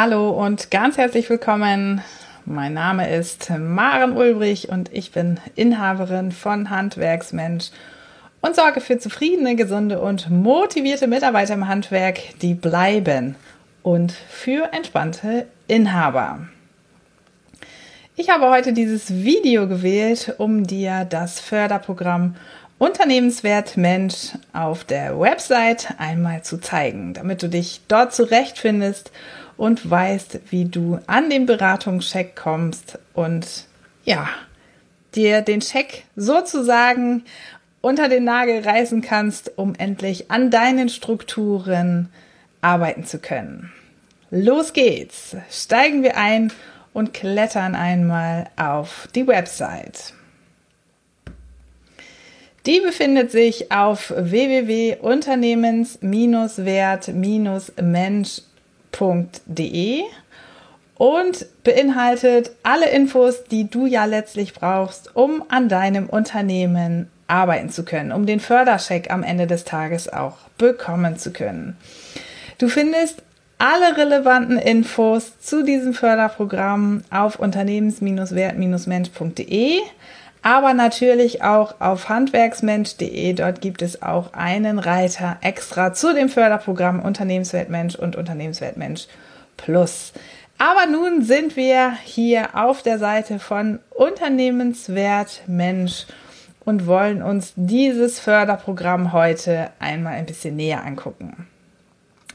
Hallo und ganz herzlich willkommen. Mein Name ist Maren Ulbrich und ich bin Inhaberin von Handwerksmensch und sorge für zufriedene, gesunde und motivierte Mitarbeiter im Handwerk, die bleiben und für entspannte Inhaber. Ich habe heute dieses Video gewählt, um dir das Förderprogramm Unternehmenswert Mensch auf der Website einmal zu zeigen, damit du dich dort zurechtfindest und weißt, wie du an den Beratungscheck kommst und ja, dir den Check sozusagen unter den Nagel reißen kannst, um endlich an deinen Strukturen arbeiten zu können. Los geht's! Steigen wir ein und klettern einmal auf die Website. Die befindet sich auf www.unternehmens-wert-mensch.de und beinhaltet alle Infos, die du ja letztlich brauchst, um an deinem Unternehmen arbeiten zu können, um den Fördercheck am Ende des Tages auch bekommen zu können. Du findest alle relevanten Infos zu diesem Förderprogramm auf unternehmens-wert-mensch.de aber natürlich auch auf handwerksmensch.de. Dort gibt es auch einen Reiter extra zu dem Förderprogramm Unternehmenswertmensch und Unternehmenswertmensch Plus. Aber nun sind wir hier auf der Seite von Unternehmenswertmensch und wollen uns dieses Förderprogramm heute einmal ein bisschen näher angucken.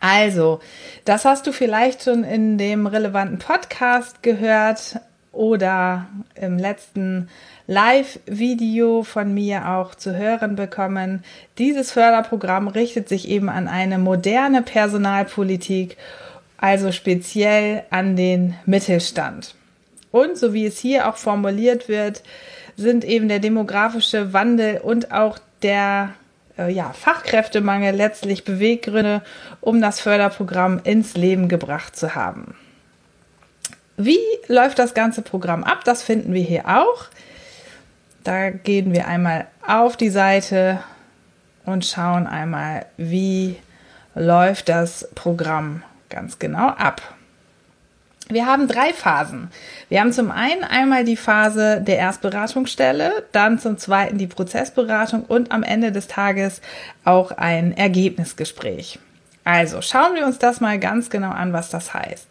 Also, das hast du vielleicht schon in dem relevanten Podcast gehört oder im letzten Live-Video von mir auch zu hören bekommen. Dieses Förderprogramm richtet sich eben an eine moderne Personalpolitik, also speziell an den Mittelstand. Und so wie es hier auch formuliert wird, sind eben der demografische Wandel und auch der äh, ja, Fachkräftemangel letztlich Beweggründe, um das Förderprogramm ins Leben gebracht zu haben. Wie läuft das ganze Programm ab? Das finden wir hier auch. Da gehen wir einmal auf die Seite und schauen einmal, wie läuft das Programm ganz genau ab. Wir haben drei Phasen. Wir haben zum einen einmal die Phase der Erstberatungsstelle, dann zum zweiten die Prozessberatung und am Ende des Tages auch ein Ergebnisgespräch. Also schauen wir uns das mal ganz genau an, was das heißt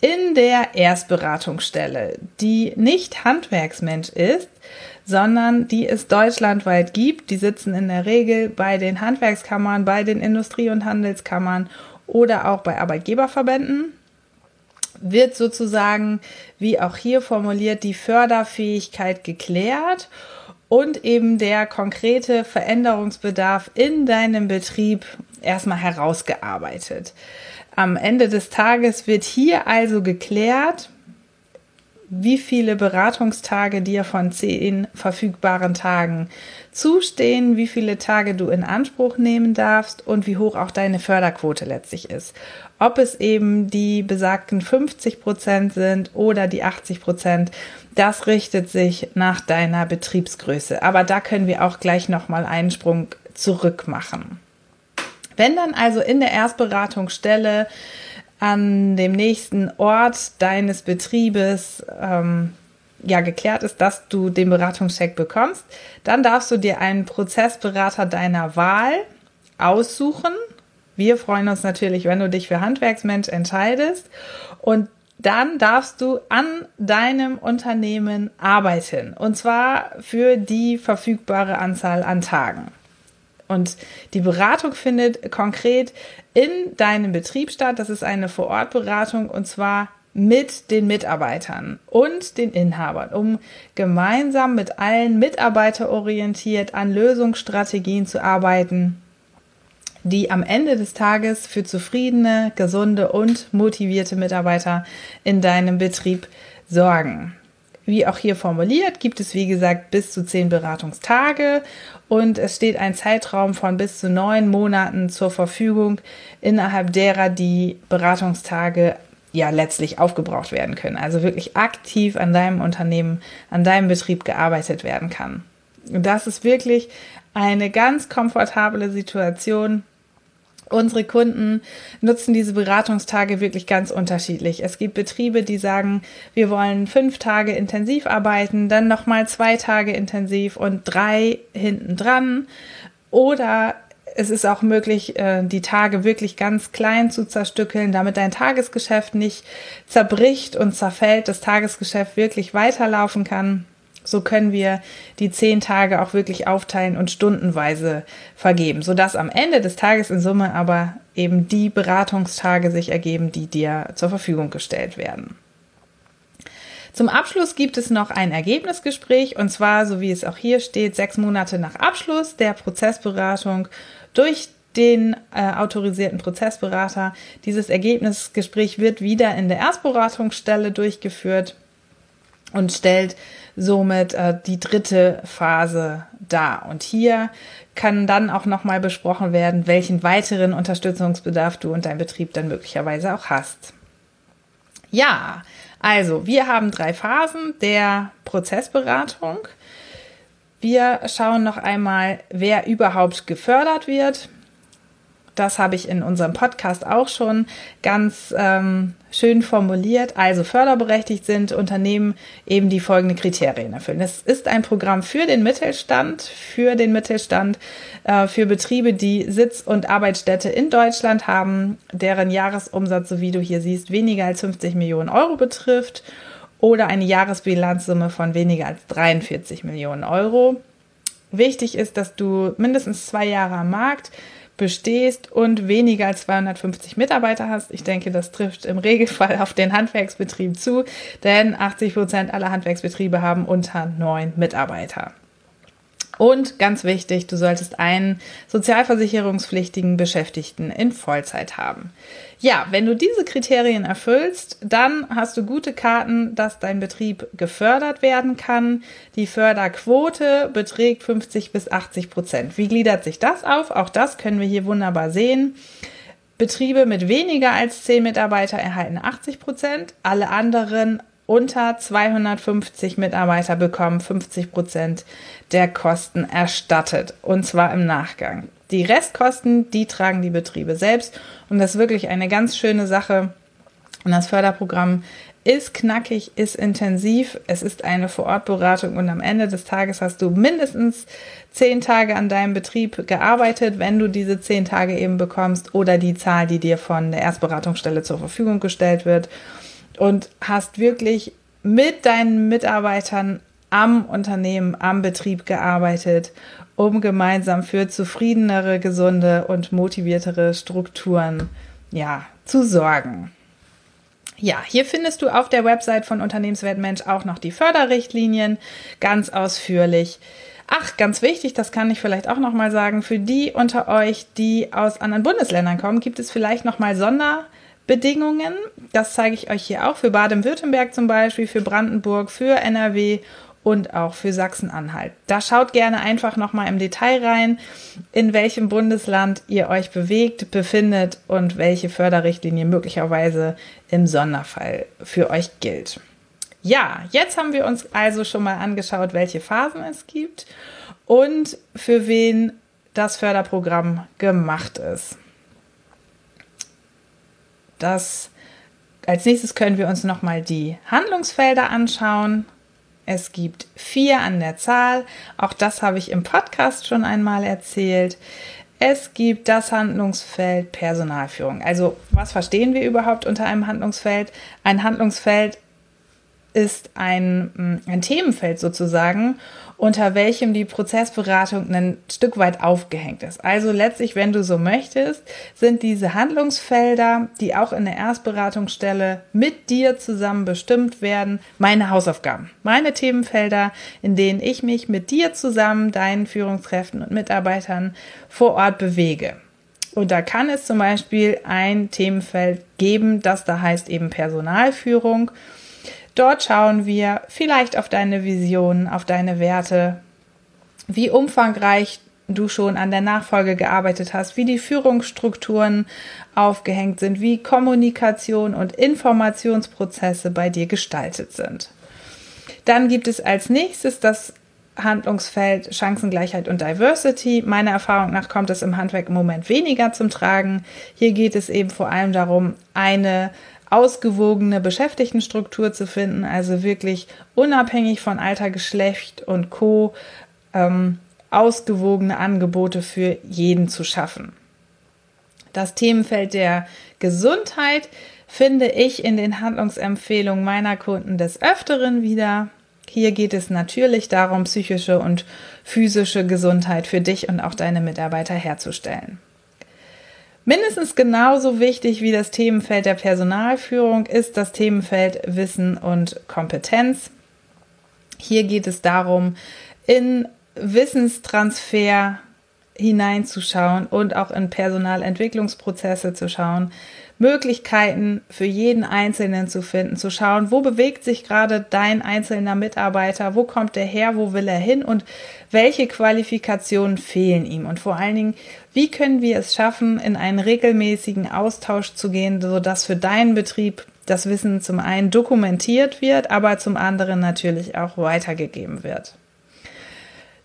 in der Erstberatungsstelle, die nicht Handwerksmensch ist, sondern die es deutschlandweit gibt. Die sitzen in der Regel bei den Handwerkskammern, bei den Industrie- und Handelskammern oder auch bei Arbeitgeberverbänden. Wird sozusagen, wie auch hier formuliert, die Förderfähigkeit geklärt und eben der konkrete Veränderungsbedarf in deinem Betrieb erstmal herausgearbeitet. Am Ende des Tages wird hier also geklärt, wie viele Beratungstage dir von zehn verfügbaren Tagen zustehen, wie viele Tage du in Anspruch nehmen darfst und wie hoch auch deine Förderquote letztlich ist. Ob es eben die besagten 50 Prozent sind oder die 80 Prozent, das richtet sich nach deiner Betriebsgröße. Aber da können wir auch gleich nochmal einen Sprung zurück machen. Wenn dann also in der Erstberatungsstelle an dem nächsten Ort deines Betriebes ähm, ja geklärt ist, dass du den Beratungscheck bekommst, dann darfst du dir einen Prozessberater deiner Wahl aussuchen. Wir freuen uns natürlich, wenn du dich für Handwerksmensch entscheidest und dann darfst du an deinem Unternehmen arbeiten und zwar für die verfügbare Anzahl an Tagen. Und die Beratung findet konkret in deinem Betrieb statt. Das ist eine Vorortberatung und zwar mit den Mitarbeitern und den Inhabern, um gemeinsam mit allen mitarbeiterorientiert an Lösungsstrategien zu arbeiten, die am Ende des Tages für zufriedene, gesunde und motivierte Mitarbeiter in deinem Betrieb sorgen. Wie auch hier formuliert, gibt es wie gesagt bis zu zehn Beratungstage und es steht ein Zeitraum von bis zu neun Monaten zur Verfügung, innerhalb derer die Beratungstage ja letztlich aufgebraucht werden können. Also wirklich aktiv an deinem Unternehmen, an deinem Betrieb gearbeitet werden kann. Und das ist wirklich eine ganz komfortable Situation Unsere Kunden nutzen diese Beratungstage wirklich ganz unterschiedlich. Es gibt Betriebe, die sagen, wir wollen fünf Tage intensiv arbeiten, dann nochmal zwei Tage intensiv und drei hinten dran. Oder es ist auch möglich, äh, die Tage wirklich ganz klein zu zerstückeln, damit dein Tagesgeschäft nicht zerbricht und zerfällt, das Tagesgeschäft wirklich weiterlaufen kann. So können wir die zehn Tage auch wirklich aufteilen und stundenweise vergeben, sodass am Ende des Tages in Summe aber eben die Beratungstage sich ergeben, die dir zur Verfügung gestellt werden. Zum Abschluss gibt es noch ein Ergebnisgespräch und zwar, so wie es auch hier steht, sechs Monate nach Abschluss der Prozessberatung durch den äh, autorisierten Prozessberater. Dieses Ergebnisgespräch wird wieder in der Erstberatungsstelle durchgeführt und stellt somit äh, die dritte Phase dar. Und hier kann dann auch nochmal besprochen werden, welchen weiteren Unterstützungsbedarf du und dein Betrieb dann möglicherweise auch hast. Ja, also wir haben drei Phasen der Prozessberatung. Wir schauen noch einmal, wer überhaupt gefördert wird. Das habe ich in unserem Podcast auch schon ganz ähm, schön formuliert. Also förderberechtigt sind Unternehmen eben die folgenden Kriterien erfüllen. Es ist ein Programm für den Mittelstand, für den Mittelstand, äh, für Betriebe, die Sitz und Arbeitsstätte in Deutschland haben, deren Jahresumsatz, so wie du hier siehst, weniger als 50 Millionen Euro betrifft oder eine Jahresbilanzsumme von weniger als 43 Millionen Euro. Wichtig ist, dass du mindestens zwei Jahre am Markt bestehst und weniger als 250 Mitarbeiter hast. Ich denke, das trifft im Regelfall auf den Handwerksbetrieb zu, denn 80 Prozent aller Handwerksbetriebe haben unter neun Mitarbeiter. Und ganz wichtig, du solltest einen sozialversicherungspflichtigen Beschäftigten in Vollzeit haben. Ja, wenn du diese Kriterien erfüllst, dann hast du gute Karten, dass dein Betrieb gefördert werden kann. Die Förderquote beträgt 50 bis 80 Prozent. Wie gliedert sich das auf? Auch das können wir hier wunderbar sehen. Betriebe mit weniger als 10 Mitarbeiter erhalten 80 Prozent, alle anderen unter 250 Mitarbeiter bekommen 50 Prozent der Kosten erstattet und zwar im Nachgang. Die Restkosten, die tragen die Betriebe selbst und das ist wirklich eine ganz schöne Sache. Und das Förderprogramm ist knackig, ist intensiv. Es ist eine Vorortberatung und am Ende des Tages hast du mindestens zehn Tage an deinem Betrieb gearbeitet, wenn du diese zehn Tage eben bekommst oder die Zahl, die dir von der Erstberatungsstelle zur Verfügung gestellt wird und hast wirklich mit deinen Mitarbeitern am Unternehmen, am Betrieb gearbeitet, um gemeinsam für zufriedenere, gesunde und motiviertere Strukturen, ja, zu sorgen. Ja, hier findest du auf der Website von Unternehmenswert Mensch auch noch die Förderrichtlinien ganz ausführlich. Ach, ganz wichtig, das kann ich vielleicht auch noch mal sagen, für die unter euch, die aus anderen Bundesländern kommen, gibt es vielleicht noch mal Sonder Bedingungen. Das zeige ich euch hier auch für Baden-Württemberg zum Beispiel, für Brandenburg, für NRW und auch für Sachsen-Anhalt. Da schaut gerne einfach nochmal im Detail rein, in welchem Bundesland ihr euch bewegt, befindet und welche Förderrichtlinie möglicherweise im Sonderfall für euch gilt. Ja, jetzt haben wir uns also schon mal angeschaut, welche Phasen es gibt und für wen das Förderprogramm gemacht ist. Das, als nächstes können wir uns nochmal die Handlungsfelder anschauen. Es gibt vier an der Zahl. Auch das habe ich im Podcast schon einmal erzählt. Es gibt das Handlungsfeld Personalführung. Also was verstehen wir überhaupt unter einem Handlungsfeld? Ein Handlungsfeld ist ein, mm, ein Themenfeld sozusagen, unter welchem die Prozessberatung ein Stück weit aufgehängt ist. Also letztlich, wenn du so möchtest, sind diese Handlungsfelder, die auch in der Erstberatungsstelle mit dir zusammen bestimmt werden, meine Hausaufgaben, meine Themenfelder, in denen ich mich mit dir zusammen, deinen Führungskräften und Mitarbeitern vor Ort bewege. Und da kann es zum Beispiel ein Themenfeld geben, das da heißt eben Personalführung. Dort schauen wir vielleicht auf deine Vision, auf deine Werte, wie umfangreich du schon an der Nachfolge gearbeitet hast, wie die Führungsstrukturen aufgehängt sind, wie Kommunikation und Informationsprozesse bei dir gestaltet sind. Dann gibt es als nächstes das Handlungsfeld Chancengleichheit und Diversity. Meiner Erfahrung nach kommt es im Handwerk im Moment weniger zum Tragen. Hier geht es eben vor allem darum, eine ausgewogene Beschäftigtenstruktur zu finden, also wirklich unabhängig von Alter, Geschlecht und Co. Ähm, ausgewogene Angebote für jeden zu schaffen. Das Themenfeld der Gesundheit finde ich in den Handlungsempfehlungen meiner Kunden des Öfteren wieder. Hier geht es natürlich darum, psychische und physische Gesundheit für dich und auch deine Mitarbeiter herzustellen. Mindestens genauso wichtig wie das Themenfeld der Personalführung ist das Themenfeld Wissen und Kompetenz. Hier geht es darum, in Wissenstransfer hineinzuschauen und auch in Personalentwicklungsprozesse zu schauen, Möglichkeiten für jeden Einzelnen zu finden, zu schauen, wo bewegt sich gerade dein einzelner Mitarbeiter, wo kommt er her, wo will er hin und welche Qualifikationen fehlen ihm und vor allen Dingen, wie können wir es schaffen, in einen regelmäßigen Austausch zu gehen, sodass für deinen Betrieb das Wissen zum einen dokumentiert wird, aber zum anderen natürlich auch weitergegeben wird.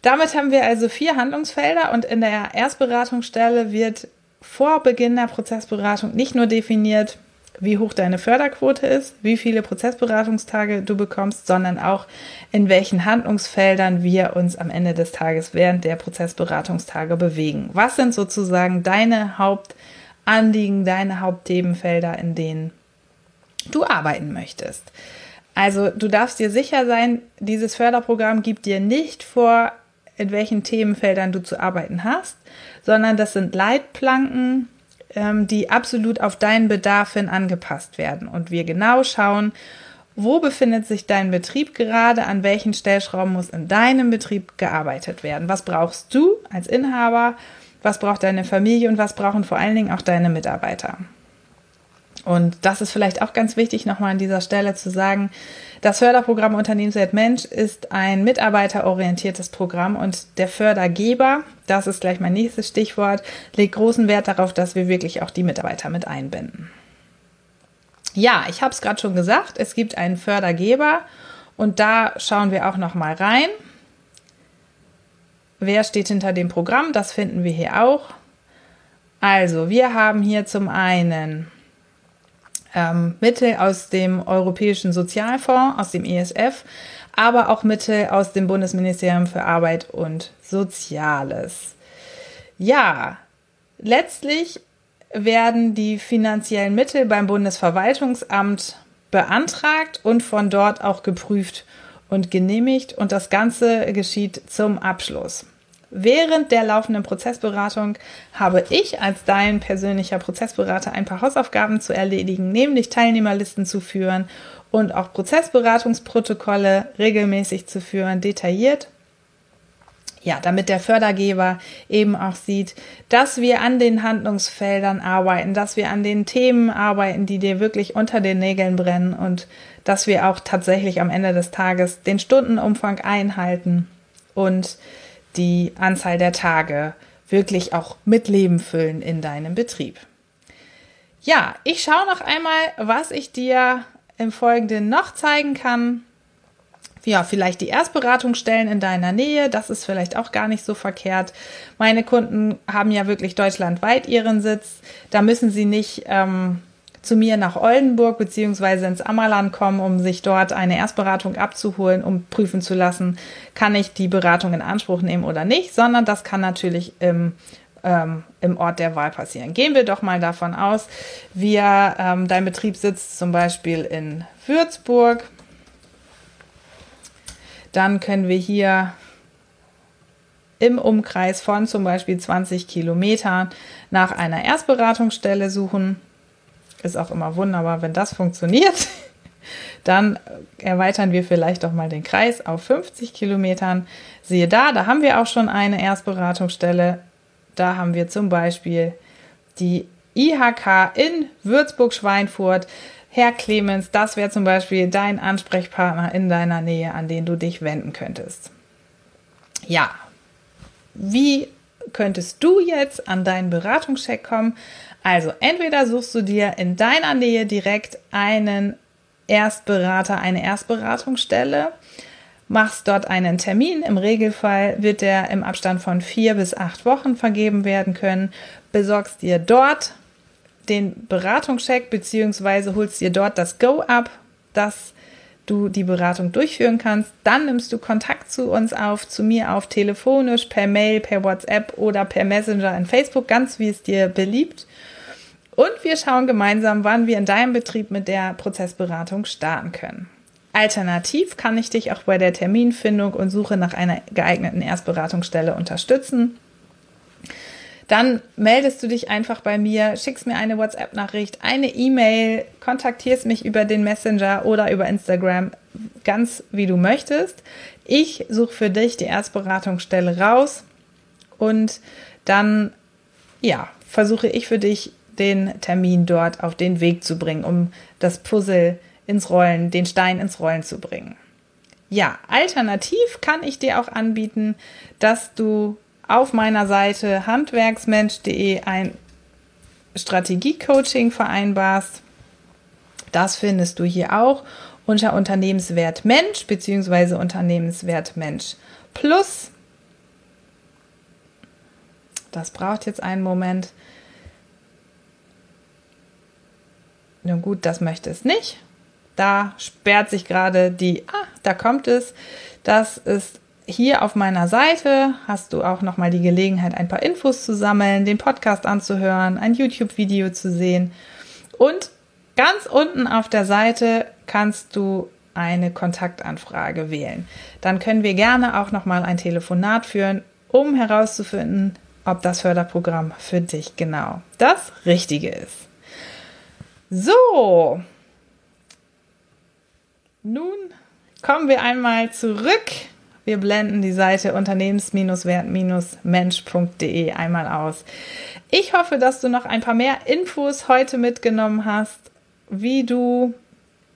Damit haben wir also vier Handlungsfelder und in der Erstberatungsstelle wird vor Beginn der Prozessberatung nicht nur definiert, wie hoch deine Förderquote ist, wie viele Prozessberatungstage du bekommst, sondern auch in welchen Handlungsfeldern wir uns am Ende des Tages während der Prozessberatungstage bewegen. Was sind sozusagen deine Hauptanliegen, deine Hauptthemenfelder, in denen du arbeiten möchtest? Also du darfst dir sicher sein, dieses Förderprogramm gibt dir nicht vor, in welchen Themenfeldern du zu arbeiten hast, sondern das sind Leitplanken, ähm, die absolut auf deinen Bedarf hin angepasst werden. Und wir genau schauen, wo befindet sich dein Betrieb gerade, an welchen Stellschrauben muss in deinem Betrieb gearbeitet werden. Was brauchst du als Inhaber, was braucht deine Familie und was brauchen vor allen Dingen auch deine Mitarbeiter. Und das ist vielleicht auch ganz wichtig, nochmal an dieser Stelle zu sagen. Das Förderprogramm Unternehmenswert Mensch ist ein mitarbeiterorientiertes Programm und der Fördergeber, das ist gleich mein nächstes Stichwort, legt großen Wert darauf, dass wir wirklich auch die Mitarbeiter mit einbinden. Ja, ich habe es gerade schon gesagt, es gibt einen Fördergeber und da schauen wir auch nochmal rein. Wer steht hinter dem Programm? Das finden wir hier auch. Also, wir haben hier zum einen ähm, Mittel aus dem Europäischen Sozialfonds, aus dem ESF, aber auch Mittel aus dem Bundesministerium für Arbeit und Soziales. Ja, letztlich werden die finanziellen Mittel beim Bundesverwaltungsamt beantragt und von dort auch geprüft und genehmigt und das Ganze geschieht zum Abschluss. Während der laufenden Prozessberatung habe ich als dein persönlicher Prozessberater ein paar Hausaufgaben zu erledigen, nämlich Teilnehmerlisten zu führen und auch Prozessberatungsprotokolle regelmäßig zu führen, detailliert. Ja, damit der Fördergeber eben auch sieht, dass wir an den Handlungsfeldern arbeiten, dass wir an den Themen arbeiten, die dir wirklich unter den Nägeln brennen und dass wir auch tatsächlich am Ende des Tages den Stundenumfang einhalten und die Anzahl der Tage wirklich auch mit Leben füllen in deinem Betrieb. Ja, ich schaue noch einmal, was ich dir im Folgenden noch zeigen kann. Ja, vielleicht die Erstberatungsstellen in deiner Nähe, das ist vielleicht auch gar nicht so verkehrt. Meine Kunden haben ja wirklich deutschlandweit ihren Sitz. Da müssen sie nicht ähm, zu mir nach Oldenburg beziehungsweise ins Ammerland kommen, um sich dort eine Erstberatung abzuholen, um prüfen zu lassen, kann ich die Beratung in Anspruch nehmen oder nicht, sondern das kann natürlich im ähm, im Ort der Wahl passieren. Gehen wir doch mal davon aus, wir, ähm, dein Betrieb sitzt zum Beispiel in Würzburg. Dann können wir hier im Umkreis von zum Beispiel 20 Kilometern nach einer Erstberatungsstelle suchen. Ist auch immer wunderbar, wenn das funktioniert. Dann erweitern wir vielleicht doch mal den Kreis auf 50 Kilometern. Siehe da, da haben wir auch schon eine Erstberatungsstelle. Da haben wir zum Beispiel die IHK in Würzburg-Schweinfurt. Herr Clemens, das wäre zum Beispiel dein Ansprechpartner in deiner Nähe, an den du dich wenden könntest. Ja, wie könntest du jetzt an deinen Beratungscheck kommen? Also entweder suchst du dir in deiner Nähe direkt einen Erstberater, eine Erstberatungsstelle machst dort einen Termin. Im Regelfall wird der im Abstand von vier bis acht Wochen vergeben werden können. Besorgst dir dort den Beratungscheck beziehungsweise holst dir dort das Go ab, dass du die Beratung durchführen kannst. Dann nimmst du Kontakt zu uns auf, zu mir auf, telefonisch, per Mail, per WhatsApp oder per Messenger in Facebook, ganz wie es dir beliebt. Und wir schauen gemeinsam, wann wir in deinem Betrieb mit der Prozessberatung starten können. Alternativ kann ich dich auch bei der Terminfindung und Suche nach einer geeigneten Erstberatungsstelle unterstützen. Dann meldest du dich einfach bei mir, schickst mir eine WhatsApp-Nachricht, eine E-Mail, kontaktierst mich über den Messenger oder über Instagram, ganz wie du möchtest. Ich suche für dich die Erstberatungsstelle raus und dann, ja, versuche ich für dich den Termin dort auf den Weg zu bringen, um das Puzzle ins Rollen, den Stein ins Rollen zu bringen. Ja, alternativ kann ich dir auch anbieten, dass du auf meiner Seite handwerksmensch.de ein Strategiecoaching vereinbarst. Das findest du hier auch unter Unternehmenswert Mensch bzw. Unternehmenswert Mensch Plus. Das braucht jetzt einen Moment. Nun gut, das möchte es nicht. Da sperrt sich gerade die, ah, da kommt es. Das ist hier auf meiner Seite hast du auch nochmal die Gelegenheit, ein paar Infos zu sammeln, den Podcast anzuhören, ein YouTube-Video zu sehen. Und ganz unten auf der Seite kannst du eine Kontaktanfrage wählen. Dann können wir gerne auch nochmal ein Telefonat führen, um herauszufinden, ob das Förderprogramm für dich genau das Richtige ist. So, nun kommen wir einmal zurück. Wir blenden die Seite unternehmens-wert-mensch.de einmal aus. Ich hoffe, dass du noch ein paar mehr Infos heute mitgenommen hast, wie du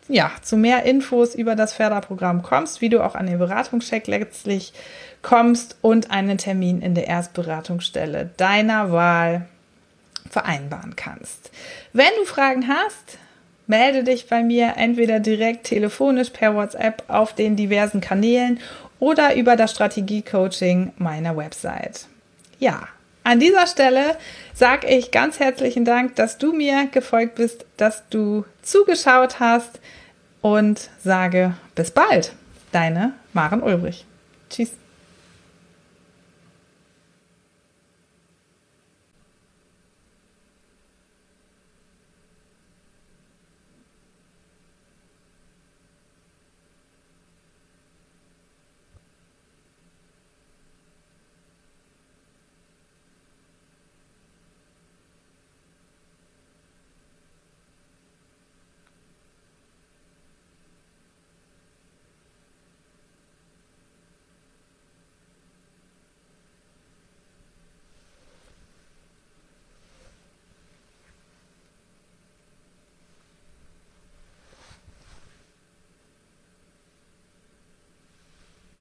ja, zu mehr Infos über das Förderprogramm kommst, wie du auch an den Beratungscheck letztlich kommst und einen Termin in der Erstberatungsstelle deiner Wahl vereinbaren kannst. Wenn du Fragen hast, melde dich bei mir entweder direkt telefonisch per WhatsApp auf den diversen Kanälen oder über das Strategie-Coaching meiner Website. Ja, an dieser Stelle sage ich ganz herzlichen Dank, dass du mir gefolgt bist, dass du zugeschaut hast und sage bis bald. Deine Maren Ulbrich. Tschüss.